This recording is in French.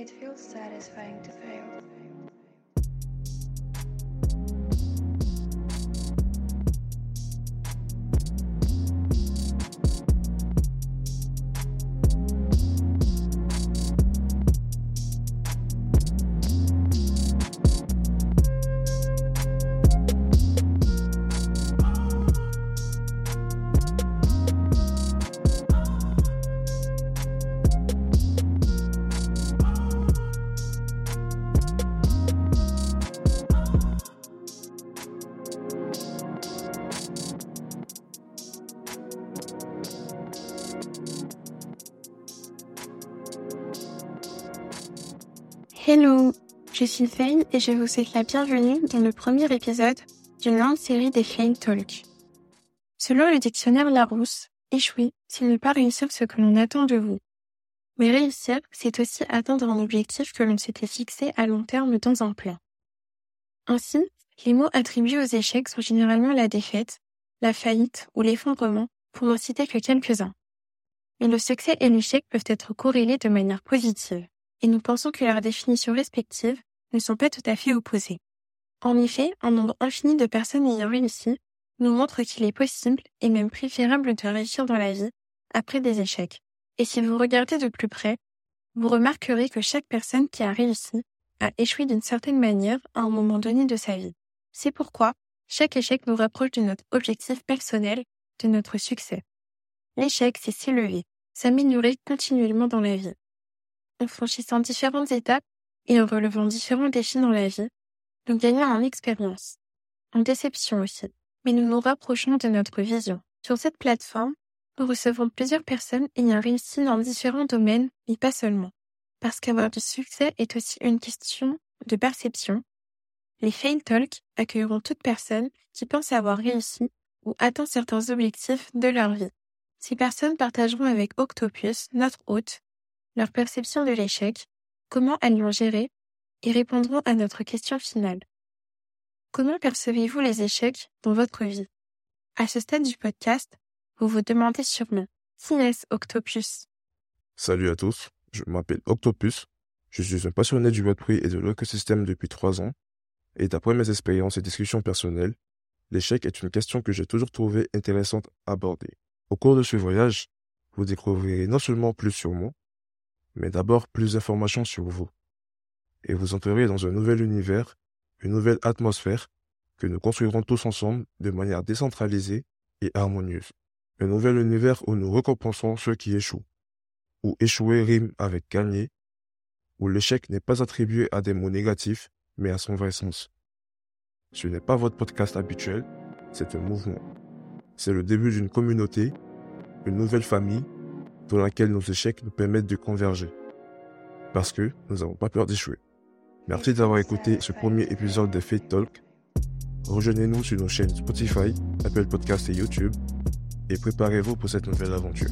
It feels satisfying to fail. Hello, je suis Faye et je vous souhaite la bienvenue dans le premier épisode d'une longue série des Faye Talk. Selon le dictionnaire Larousse, échouer, c'est ne pas réussir ce que l'on attend de vous. Mais réussir, c'est aussi atteindre un objectif que l'on s'était fixé à long terme dans un plan. Ainsi, les mots attribués aux échecs sont généralement la défaite, la faillite ou l'effondrement, pour n'en citer que quelques-uns. Mais le succès et l'échec peuvent être corrélés de manière positive et nous pensons que leurs définitions respectives ne sont pas tout à fait opposées. En effet, un nombre infini de personnes ayant réussi nous montre qu'il est possible et même préférable de réussir dans la vie après des échecs. Et si vous regardez de plus près, vous remarquerez que chaque personne qui a réussi a échoué d'une certaine manière à un moment donné de sa vie. C'est pourquoi chaque échec nous rapproche de notre objectif personnel, de notre succès. L'échec, c'est s'élever, s'améliorer continuellement dans la vie en franchissant différentes étapes et en relevant différents défis dans la vie, nous gagnons en expérience, en déception aussi, mais nous nous rapprochons de notre vision. Sur cette plateforme, nous recevons plusieurs personnes ayant réussi dans différents domaines, mais pas seulement. Parce qu'avoir du succès est aussi une question de perception. Les Fail Talk accueilleront toute personne qui pense avoir réussi ou atteint certains objectifs de leur vie. Ces personnes partageront avec Octopus, notre hôte, leur perception de l'échec, comment elles l'ont géré, et répondront à notre question finale. Comment percevez-vous les échecs dans votre vie? À ce stade du podcast, vous vous demandez sûrement, qui est Octopus Salut à tous, je m'appelle Octopus, je suis un passionné du Web3 et de l'écosystème depuis trois ans, et d'après mes expériences et discussions personnelles, l'échec est une question que j'ai toujours trouvée intéressante à aborder. Au cours de ce voyage, vous découvrirez non seulement plus sur moi, mais d'abord plus d'informations sur vous. Et vous entrerez dans un nouvel univers, une nouvelle atmosphère que nous construirons tous ensemble de manière décentralisée et harmonieuse. Un nouvel univers où nous récompensons ceux qui échouent, où échouer rime avec gagner, où l'échec n'est pas attribué à des mots négatifs, mais à son vrai sens. Ce n'est pas votre podcast habituel, c'est un mouvement. C'est le début d'une communauté, une nouvelle famille dans laquelle nos échecs nous permettent de converger. Parce que nous n'avons pas peur d'échouer. Merci d'avoir écouté ce premier épisode de Fate Talk. Rejoignez-nous sur nos chaînes Spotify, Apple Podcasts et YouTube et préparez-vous pour cette nouvelle aventure.